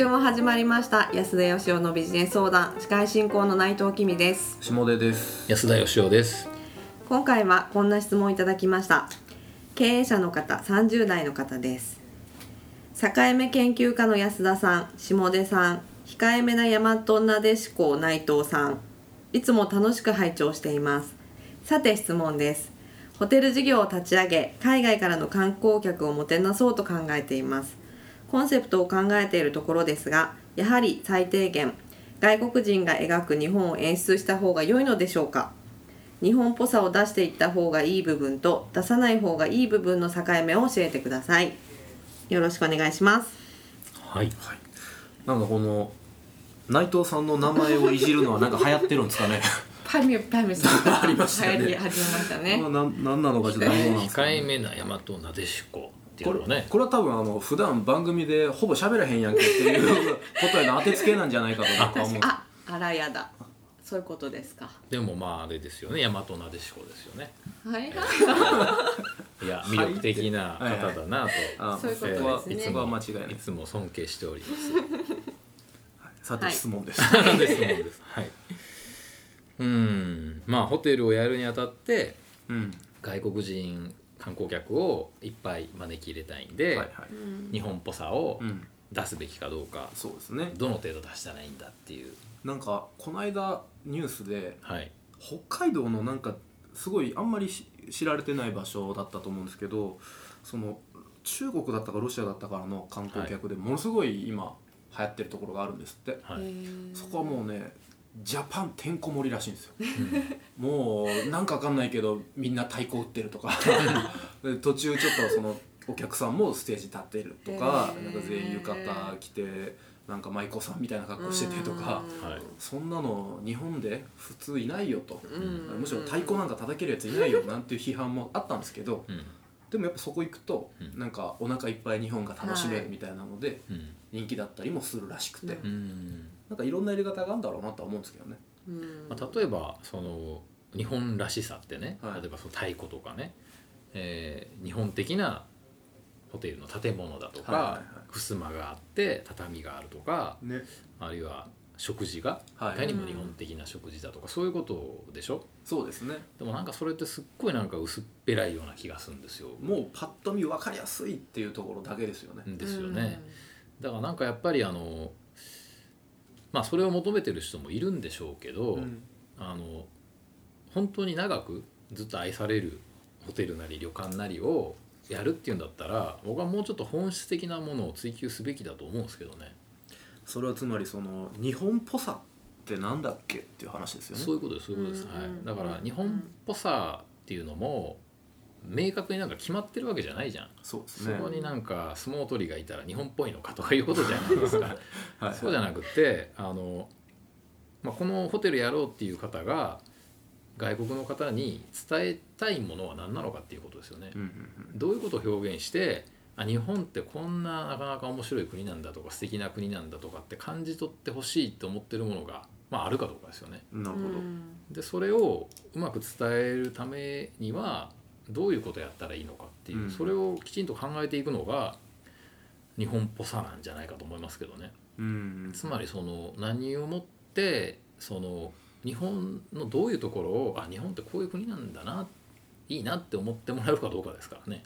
週も始まりました。安田義雄のビジネス相談。司会進行の内藤君です。下出です。安田義雄です。今回はこんな質問いただきました。経営者の方30代の方です。境目研究家の安田さん下出さん控えめな大和なでしこ内藤さん。いつも楽しく拝聴しています。さて質問です。ホテル事業を立ち上げ海外からの観光客をもてなそうと考えていますコンセプトを考えているところですがやはり最低限外国人が描く日本を演出した方が良いのでしょうか？日本っぽさを出していった方がいい部分と出さない方がいい部分の境目を教えてください。よろしくお願いします。はい。なんかこの内藤さんの名前をいじるのはなんか流行ってるんですかね？パミュパミュさん。が ありましたね。流行り始めましたね。まあなんなんなのかちょっとどうなんですか控えめな大和なでしこっていこれうのはねこれは多分あの普段番組でほぼ喋らへんやんけっていうことへの当てつけなんじゃないかと僕は思う。ああらやだ。そういうことですか。でもまああれですよね。大和なでしこですよね。はい。いや魅力的な方だなと、あそういうことそこはですね。そこは間違いない。いつも尊敬しておりさてはい。質問です、ます。ですもんです。はい。うん、まあホテルをやるにあたってうん。外国人観光客をいっぱい招き入れたいんで、はいはい日本っぽさをうん出すべきかどうか、そうですねどの程度出したらいいんだっていう。なんかこの間ニュースではい。北海道のなんかすごいあんまりし知られてない場所だったと思うんですけどその中国だったかロシアだったからの観光客でものすごい今流行ってるところがあるんですって、はい。そこはもうねジャパンてんこ盛りらしいんですよ もうなんかわかんないけどみんな太鼓打ってるとか で途中ちょっとそのお客さんもステージ立ってるとかなんか全員浴衣着てなんか舞妓さんみたいな格好しててとか。はい。そんなの日本で普通いないよと、うんむしろ太鼓なんか叩けるやついないよなんていう批判もあったんですけどうん。でもやっぱそこ行くと、うん。なんかお腹いっぱい日本が楽しめはい。るみたいなので、うん。人気だったりもするらしくて、うん。うん。なんかいろんなやり方があるんだろうなとは思うんですけどね。うん。まあ、例えばその日本らしさってね、はい。例えばその太鼓とかね、えー日本的なホテルの建物だとか、はいはいはい。襖があって畳があるとかね。あるいは食事がはいいかにも日本的な食事だとか、そういうことでしょ？そうですねでもなんかそれってすっごいなんか薄っぺらいような気がするんですよ。もうパッと見分かりやすいっていうところだけですよね。ですよね。だからなんかやっぱりあのまあそれを求めてる人もいるんでしょうけど、うんあの本当に長くずっと愛されるホテルなり旅館なりをやるっていうんだったら僕はもうちょっと本質的なものを追求すべきだと思うんですけどねそれはつまりその日本っぽさってなんだっけっていう話ですよね。そういうことですそういうことです、うん。はい、だから日本っぽさっていうのも明確になんか決まってるわけじゃないじゃん、そうですね。そこになんか相撲取りがいたら日本っぽいのかとかいうことじゃな いですかはい。そうじゃなくてあの、まあ、このホテルやろうっていう方が外国の方に伝えたいものは何なのかっていうことですよね。うんうん。どういうことを表現してあ日本ってこんななかなか面白い国なんだとか素敵な国なんだとかって感じ取ってほしいと思ってるものが、まあ、あるかどうかですよね。うん、なるほど。でそれをうまく伝えるためにはどういうことやったらいいのかっていう、うんそれをきちんと考えていくのが日本っぽさなんじゃないかと思いますけどね。うんつまりその何をもってその日本のどういうところをあ日本ってこういう国なんだないいなって思ってもらえるかどうかですからね。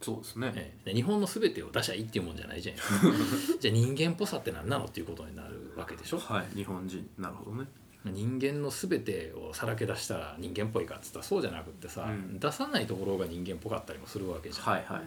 そうですね。ええ。で日本の全てを出しゃいいっていうもんじゃないじゃないですかじゃあ人間っぽさって何なのっていうことになるわけでしょ。はい、日本人。なるほどね。人間の全てをさらけ出したら人間っぽいかっつったらそうじゃなくってさ、うん。出さないところが人間っぽかったりもするわけじゃん、はいはいは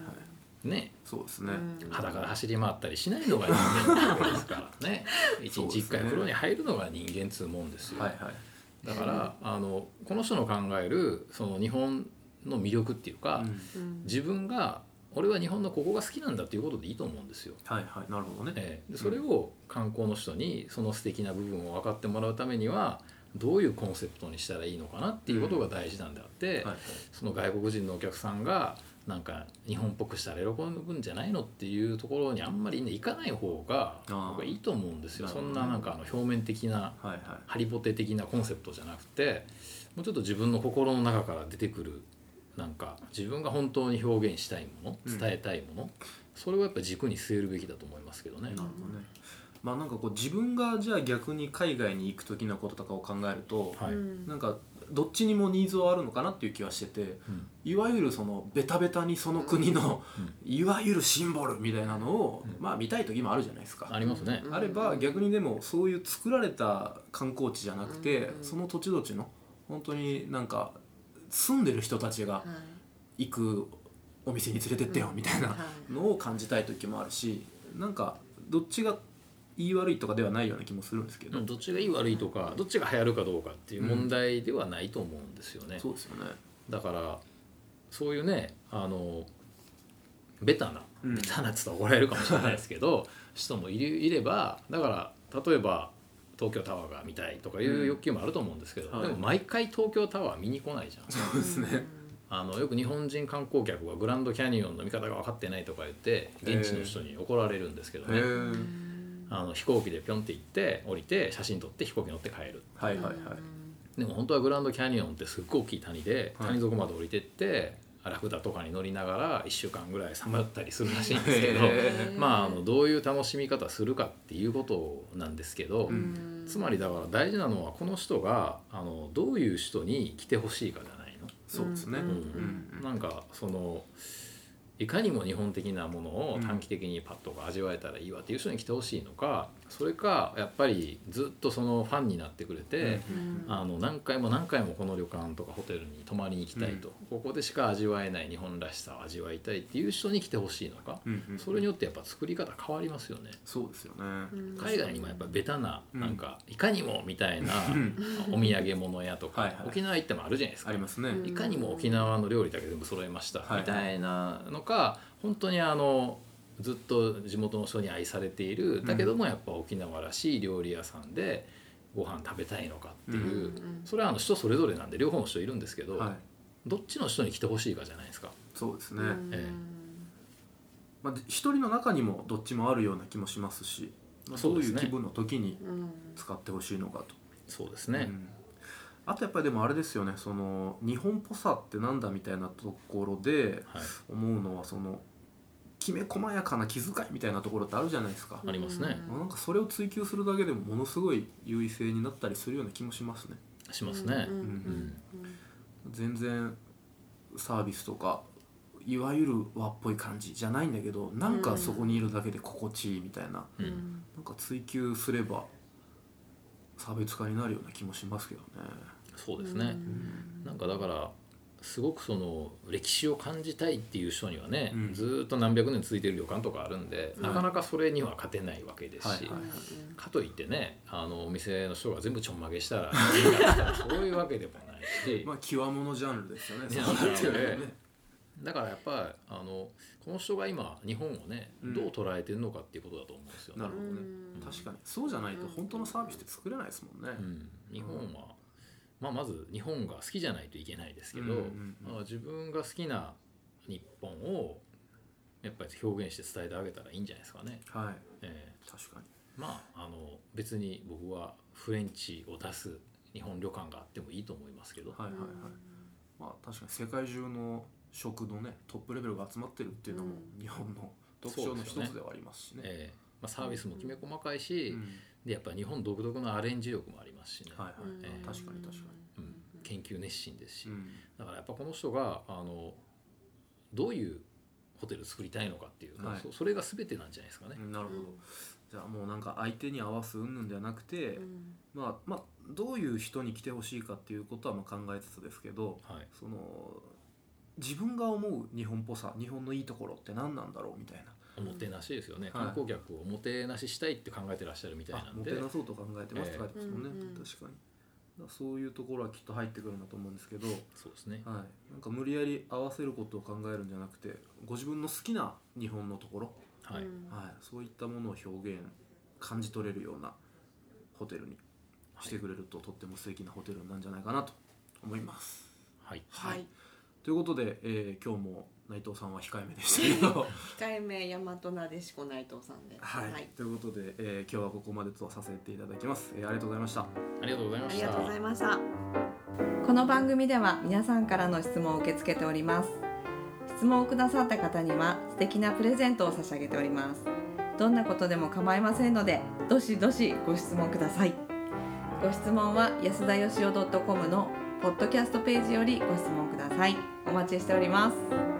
い。ね。そうですね。裸で走り回ったりしないのが人間っぽいですからね。一日一回風呂に入るのが人間っつうもんですよ、はいはい。だからあのこの人の考えるその日本の魅力っていうか、うん自分が俺は日本のここが好きなんだっていうことでいいと思うんですよ。はいはい、なるほどね。ええでそれを観光の人にその素敵な部分を分かってもらうためにはどういうコンセプトにしたらいいのかなっていうことが大事なんであって、はいはい。その外国人のお客さんがなんか日本っぽくしたら喜ぶんじゃないのっていうところにあんまりね行かない方が僕はいいと思うんですよ。そんななんかあの表面的なはいはい。ハリボテ的なコンセプトじゃなくてもうちょっと自分の心の中から出てくるなんか自分が本当に表現したいものうん。伝えたいもの、それをやっぱ軸に据えるべきだと思いますけどね。なるほどね。まあなんかこう自分がじゃあ逆に海外に行く時のこととかを考えると、はい。うん。なんかどっちにもニーズはあるのかなっていう気はしててうん。いわゆるそのベタベタにその国の、うん。いわゆるシンボルみたいなのを、うん。まあ見たい時もあるじゃないですか。ありますね。うんあれば逆にでもそういう作られた観光地じゃなくて、うん。その土地土地の本当になんか住んでる人たちがはい。行くお店に連れてってよみたいなはい。のを感じたい時もあるしなんかどっちが言い悪いとかではないような気もするんですけど、うんどっちがいい悪いとかどっちが流行るかどうかっていう問題ではないと思うんですよね。そうですよね。だからそういうねあのベタな、うん。ベタなっつったら怒られるかもしれないですけど人もいるいればだから例えば東京タワーが見たいとかいう欲求もあると思うんですけど、はい。でも毎回東京タワー見に来ないじゃん。そうですね。あのよく日本人観光客がグランドキャニオンの見方が分かってないとか言って現地の人に怒られるんですけどね、あの飛行機でピョンって行って降りて写真撮って飛行機乗って帰るはいはいはい。でも本当はグランドキャニオンってすっごい大きい谷ではい。谷底まで降りてってラクダとかに乗りながら1週間ぐらいさまよったりするらしいんですけどへまああのどういう楽しみ方するかっていうことなんですけど、うんつまりだから大事なのはこの人があのどういう人に来てほしいかじゃないの？そうですね。うんうんなんかそのいかにも日本的なものを短期的にパッと味わえたらいいわっていう人に来てほしいのかそれかやっぱりずっとそのファンになってくれて、あの何回も何回もこの旅館とかホテルに泊まりに行きたいと、ここでしか味わえない日本らしさを味わいたいっていう人に来てほしいのか、それによってやっぱ作り方変わりますよね。そうですよね。海外にもやっぱベタなうん。なんかいかにもみたいなうん。お土産物屋とか沖縄行ってもあるじゃないですか。ありますね。うん。いかにも沖縄の料理だけ全部揃えましたはい。みたいなのか本当にあのずっと地元の人に愛されている。だけどもやっぱ沖縄らしい料理屋さんでご飯食べたいのかっていう、うんそれはあの人それぞれなんで両方の人いるんですけど、はい。どっちの人に来てほしいかじゃないですか。そうですね。えまあ一人の中にもどっちもあるような気もしますし、まあどうそうですね。いう気分の時にうん。使ってほしいのかと。そうですね、うんあとやっぱりでもあれですよねその日本っぽさってなんだみたいなところではい、思うのはそのきめ細やかな気遣いみたいなところってあるじゃないですか、ありますね。まあなんかそれを追求するだけでもものすごい優位性になったりするような気もしますね。しますね。うんうん全然サービスとかいわゆる和っぽい感じじゃないんだけどなんかそこにいるだけで心地いいみたいな、うん。なんか追求すれば差別化になるような気もしますけどね。そうですね、なんかだからすごくその歴史を感じたいっていう人にはね、うん。ずーっと何百年続いてる旅館とかあるんで、なかなかそれには勝てないわけですし、かといってねあのお店の人が全部ちょんまげしたら そういうわけでもないし、まあ極物ジャンルですよね。ねだからやっぱりあのこの人が今日本をねうんどう捉えてるのかっていうことだと思うんですよね。なるほどね。確かにそうじゃないと本当のサービスって作れないですもんね。うん、日本は、まあ、まず日本が好きじゃないといけないですけど、うんうんうんまあ、自分が好きな日本をやっぱり表現して伝えてあげたらいいんじゃないですかね。はい。え確かに。ーまああの別に僕はフレンチを出す日本旅館があってもいいと思いますけど、はいはいはい。まあ確かに世界中の食のねトップレベルが集まってるっていうのも日本の特徴の一つではありますしね。えーまあ、サービスもきめ細かいし、うん。でやっぱり日本独特のアレンジ力もありますしね、はいはい。えー確かに確かうん、研究熱心ですし、に。うん。だからやっぱこの人があのどういうホテル作りたいのかっていう、はい。そそれが全てなんじゃないですかね。うんなるほど。じゃあもうなんか相手に合わす云々ではなくて、まあまあどういう人に来てほしいかっていうことはまあ考えつつですけど、はい、その自分が思う日本っぽさ日本のいいところって何なんだろうみたいな。おもてなしですよね、はい。観光客をおもてなししたいって考えてらっしゃるみたいあなんで。もてなそうと考えてますって書いてますもんね、ええうんうん。確かに。だからそういうところはきっと入ってくるんだと思うんですけど、はい、そうですね、なんか無理やり合わせることを考えるんじゃなくてご自分の好きな日本のところ、はい。はい、そういったものを表現感じ取れるようなホテルにしてくれると、とっても素敵なホテルなんじゃないかなと思います。はい。はいということで、えー、今日も内藤さんは控えめでしたけど。控えめ大和なでしこ内藤さんで、はい、はい、ということで、えー、今日はここまでとさせていただきます、えー、ありがとうございました。ありがとうございました。ありがとうございました。この番組では皆さんからの質問を受け付けております。質問をくださった方には素敵なプレゼントを差し上げております。どんなことでも構いませんのでどしどしご質問ください。ご質問は安田よしお .com のポッドキャストページよりご質問ください。お待ちしております。